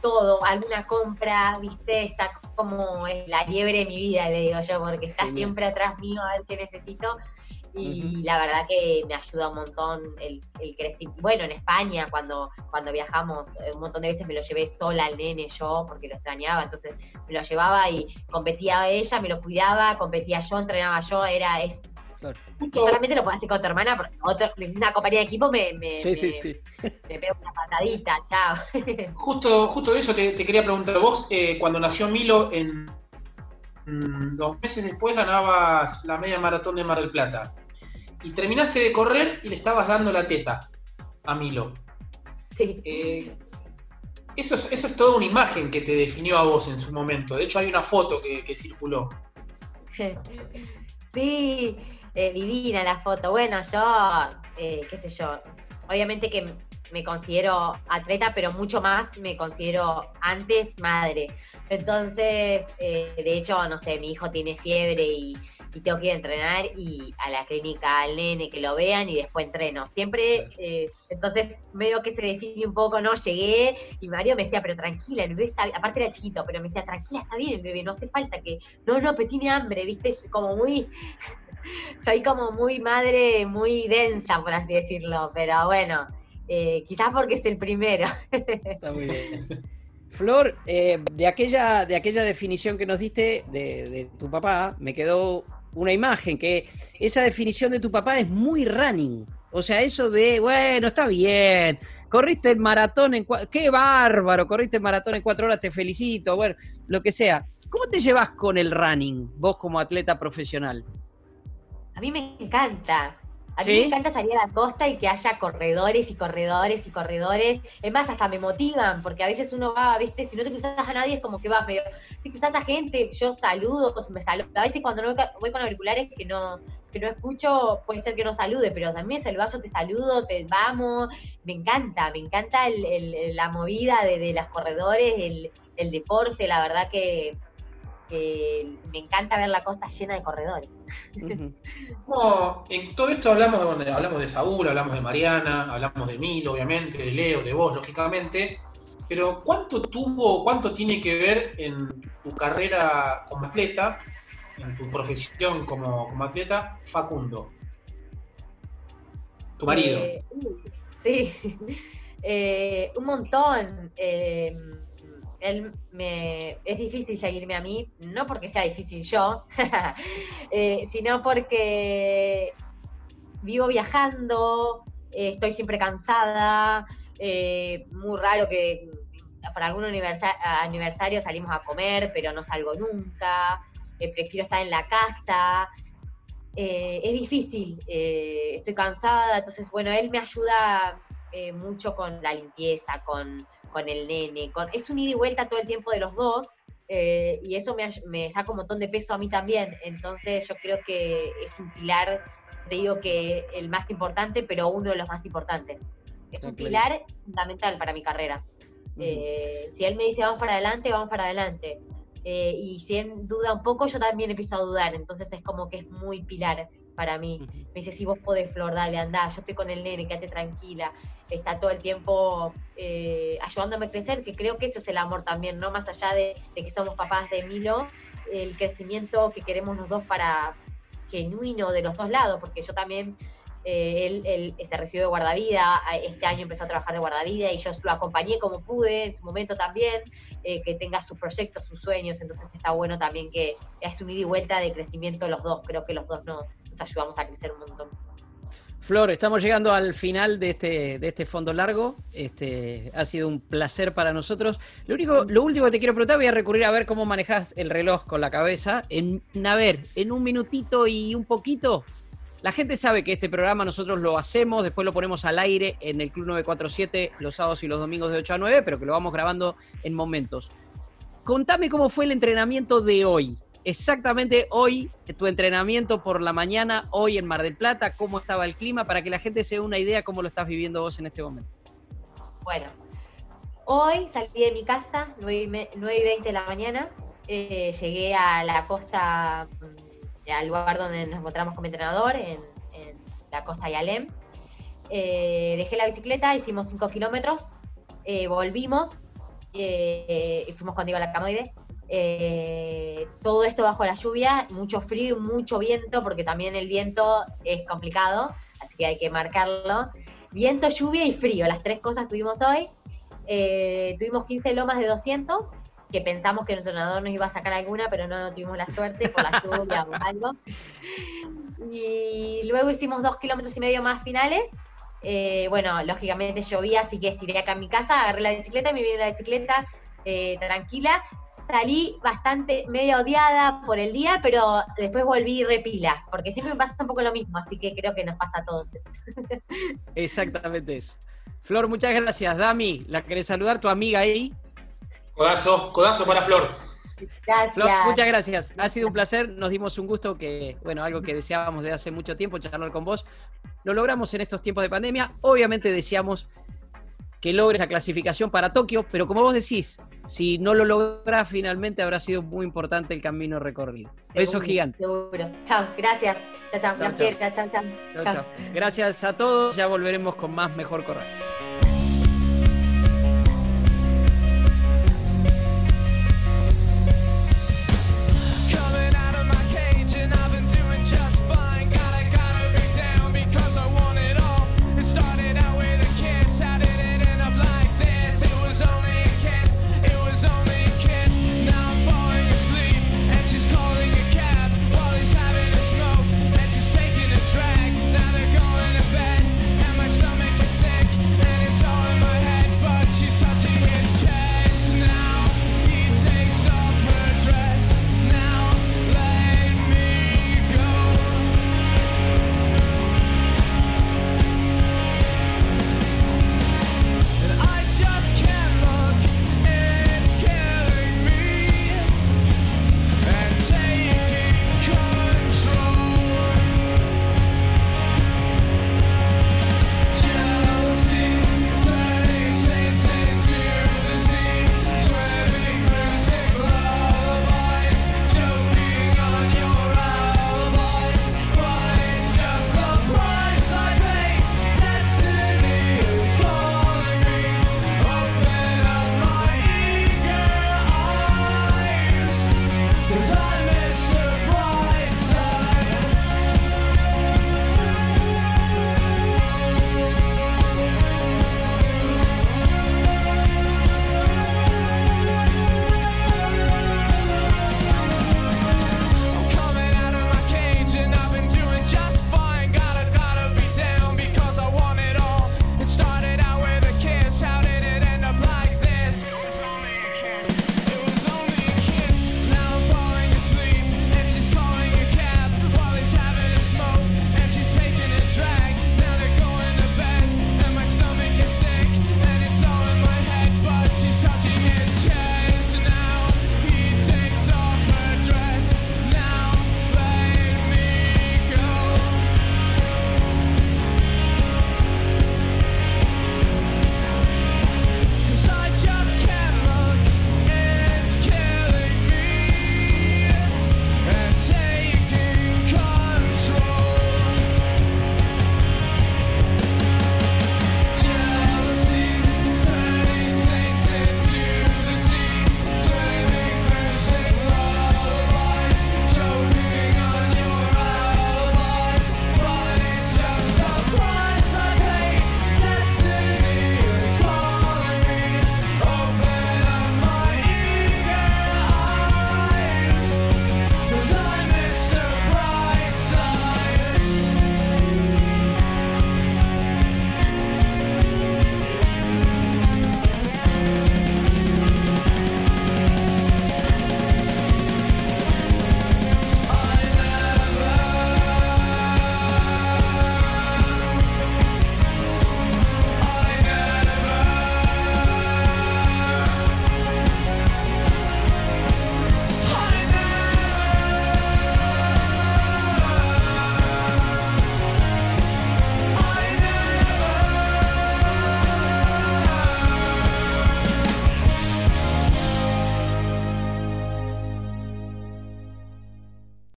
Todo, alguna compra, viste, está como es la liebre de mi vida, le digo yo, porque está siempre atrás mío a ver qué necesito y la verdad que me ayuda un montón el, el crecimiento. Bueno, en España, cuando, cuando viajamos, eh, un montón de veces me lo llevé sola al nene yo, porque lo extrañaba, entonces me lo llevaba y competía ella, me lo cuidaba, competía yo, entrenaba yo, era, es solamente lo puedes hacer con tu hermana, porque una compañía de equipo me, me, sí, sí, sí. me pega una patadita, chao. Justo, justo de eso te, quería preguntar. Vos, eh, cuando nació Milo, en dos meses después ganabas la media maratón de Mar del Plata. Y terminaste de correr y le estabas dando la teta a Milo. Sí. Eh, eso, es, eso es toda una imagen que te definió a vos en su momento. De hecho, hay una foto que, que circuló. Sí, eh, divina la foto. Bueno, yo, eh, qué sé yo, obviamente que me considero atleta, pero mucho más me considero antes madre. Entonces, eh, de hecho, no sé, mi hijo tiene fiebre y, tengo que ir a entrenar y a la clínica al nene que lo vean y después entreno. Siempre, entonces, medio que se define un poco, ¿no? Llegué y Mario me decía, pero tranquila, el bebé está aparte era chiquito, pero me decía, tranquila, está bien el bebé, no hace falta que, no, no, pero tiene hambre, ¿viste? Como muy soy como muy madre, muy densa, por así decirlo, pero bueno, eh, quizás porque es el primero. Está muy bien. Flor, eh, de, aquella, de aquella definición que nos diste de, tu papá, me quedó una imagen, que esa definición de tu papá es muy running. O sea, eso de, bueno, está bien, corriste el maratón en cuatro, qué bárbaro, corriste el maratón en cuatro horas, te felicito, bueno, lo que sea. ¿Cómo te llevas con el running, vos como atleta profesional? A mí me encanta. A mí me encanta salir a la costa y que haya corredores y corredores y corredores. Es más, hasta me motivan, porque a veces uno va, viste, si no te cruzas a nadie es como que vas medio, te cruzas a gente, yo saludo, pues me saludo. A veces cuando no voy con auriculares que no, que no escucho, puede ser que no salude, pero también saludas, yo te saludo, te vamos. Me encanta, me encanta la movida de, de los corredores, el, el deporte, la verdad que me encanta ver la costa llena de corredores. en todo esto hablamos de, hablamos de Saúl, hablamos de Mariana, hablamos de Milo, obviamente, de Leo, de vos, lógicamente. Pero ¿cuánto tuvo, cuánto tiene que ver en tu carrera como atleta, en tu profesión como, atleta, Facundo? Tu marido. Eh, sí, eh, un montón. Él me, es difícil seguirme a mí, no porque sea difícil yo, eh, sino porque vivo viajando, eh, estoy siempre cansada, eh, muy raro que para algún aniversario salimos a comer, pero no salgo nunca, prefiero estar en la casa. es difícil, estoy cansada, entonces bueno, él me ayuda mucho con la limpieza, con con el nene, con, es un ida y vuelta todo el tiempo de los dos, eh, y eso me, saca un montón de peso a mí también, entonces yo creo que es un pilar, te digo que el más importante, pero uno de los más importantes. Es un pilar fundamental para mi carrera. Eh, si él me dice vamos para adelante, vamos para adelante. Eh, y si él duda un poco, yo también empiezo a dudar, entonces es como que es muy pilar para mí. Me dice, si vos podés, Flor, dale, anda, yo estoy con el nene, quédate tranquila. Está todo el tiempo eh, ayudándome a crecer, que creo que eso es el amor también, ¿no? Más allá de, que somos papás de Milo, el crecimiento que queremos los dos para genuino de los dos lados, porque yo también eh, él, se recibió de guardavida, este año empezó a trabajar de guardavida y yo lo acompañé como pude en su momento también, eh, que tenga sus proyectos, sus sueños, entonces está bueno también que es un ida y vuelta de crecimiento los dos, creo que los dos nos ayudamos a crecer un montón. Flor, estamos llegando al final de este, de este fondo largo. Este, ha sido un placer para nosotros. Lo único, lo último que te quiero preguntar, voy a recurrir a ver cómo manejas el reloj con la cabeza. En, a ver, en un minutito y un poquito, la gente sabe que este programa nosotros lo hacemos, después lo ponemos al aire en el Club 947 los sábados y los domingos de 8 a 9, pero que lo vamos grabando en momentos. Contame cómo fue el entrenamiento de hoy. Exactamente hoy, tu entrenamiento por la mañana, hoy en Mar del Plata, cómo estaba el clima, para que la gente se dé una idea cómo lo estás viviendo vos en este momento. Bueno, hoy salí de mi casa, 9 y 20 de la mañana, eh, llegué a la costa al lugar donde nos encontramos como entrenador, en, la costa Yalem. Eh, dejé la bicicleta, hicimos 5 kilómetros, eh, volvimos eh, y fuimos contigo a la Camoide. todo esto bajo la lluvia, mucho frío, mucho viento, porque también el viento es complicado, así que hay que marcarlo. Viento, lluvia y frío, las tres cosas tuvimos hoy. tuvimos 15 lomas de 200 que pensamos que nuestro entrenador nos iba a sacar alguna, pero no, tuvimos la suerte por la lluvia o algo. Y luego hicimos dos kilómetros y medio más finales. Eh, bueno, lógicamente llovía, así que estiré acá en mi casa, agarré la bicicleta, me vine la bicicleta eh, tranquila. Salí bastante medio odiada por el día, pero después volví repila, porque siempre me pasa un poco lo mismo, así que creo que nos pasa a todos. Exactamente eso. Flor, muchas gracias. Dami, ¿la querés saludar? ¿Tu amiga ahí? Codazo, codazo para Flor. Flor, muchas gracias. Ha sido un placer. Nos dimos un gusto que, bueno, algo que deseábamos de hace mucho tiempo, charlar con vos. Lo logramos en estos tiempos de pandemia. Obviamente deseamos que logres la clasificación para Tokio, pero como vos decís, si no lo logras finalmente habrá sido muy importante el camino recorrido. Beso gigante. Seguro. Chao, gracias. Chao, chao. Chao, chao. Chao, chao. Gracias a todos. Ya volveremos con más Mejor Correr.